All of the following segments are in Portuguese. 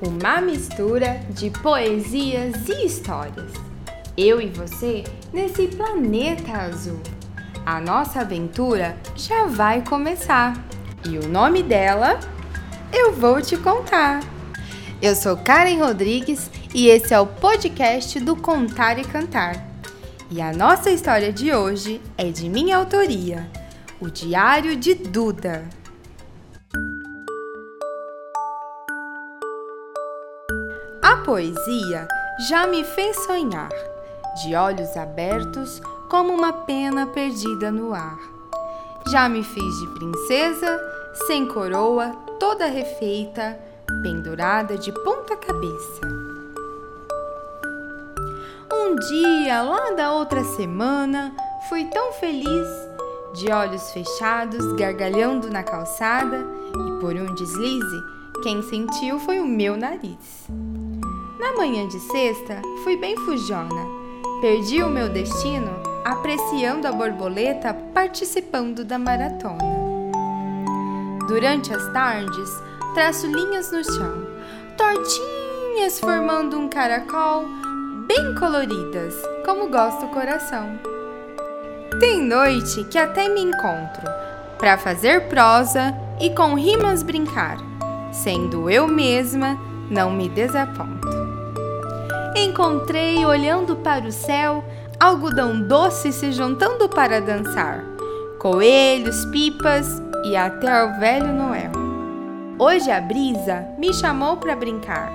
uma mistura de poesias e histórias. Eu e você nesse planeta azul. A nossa aventura já vai começar e o nome dela eu vou te contar. Eu sou Karen Rodrigues e esse é o podcast do Contar e Cantar. E a nossa história de hoje é de minha autoria, o Diário de Duda. Poesia já me fez sonhar, de olhos abertos como uma pena perdida no ar. Já me fiz de princesa, sem coroa, toda refeita, pendurada de ponta cabeça. Um dia, lá da outra semana, fui tão feliz, de olhos fechados, gargalhando na calçada, e por um deslize, quem sentiu foi o meu nariz. Na manhã de sexta, fui bem fujona. Perdi o meu destino apreciando a borboleta participando da maratona. Durante as tardes, traço linhas no chão, tortinhas formando um caracol, bem coloridas, como gosta o coração. Tem noite que até me encontro para fazer prosa e com rimas brincar, sendo eu mesma, não me desaponto. Encontrei, olhando para o céu, algodão doce se juntando para dançar, coelhos, pipas e até o velho Noel. Hoje a brisa me chamou para brincar.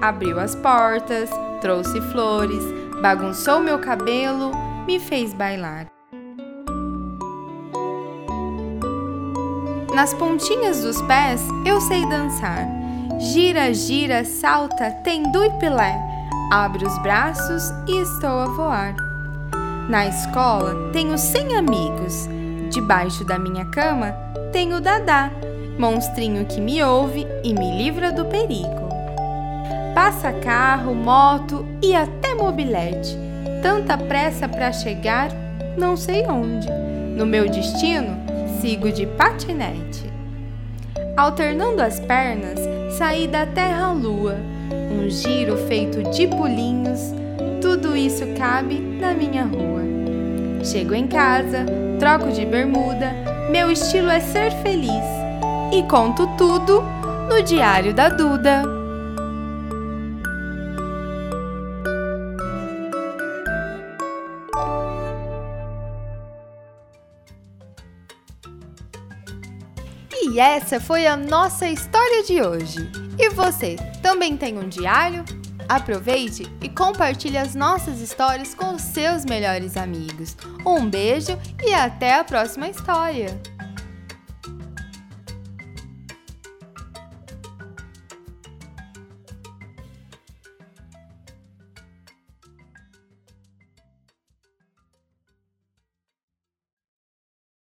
Abriu as portas, trouxe flores, bagunçou meu cabelo, me fez bailar. Nas pontinhas dos pés eu sei dançar. Gira, gira, salta, tem e pilé Abro os braços e estou a voar. Na escola tenho cem amigos. Debaixo da minha cama tenho Dadá, monstrinho que me ouve e me livra do perigo. Passa carro, moto e até mobilete. Tanta pressa para chegar, não sei onde. No meu destino, sigo de patinete. Alternando as pernas, saí da terra à lua um giro feito de pulinhos, tudo isso cabe na minha rua. Chego em casa, troco de bermuda, meu estilo é ser feliz e conto tudo no Diário da Duda. E essa foi a nossa história de hoje. E você, também tem um diário? Aproveite e compartilhe as nossas histórias com os seus melhores amigos. Um beijo e até a próxima história!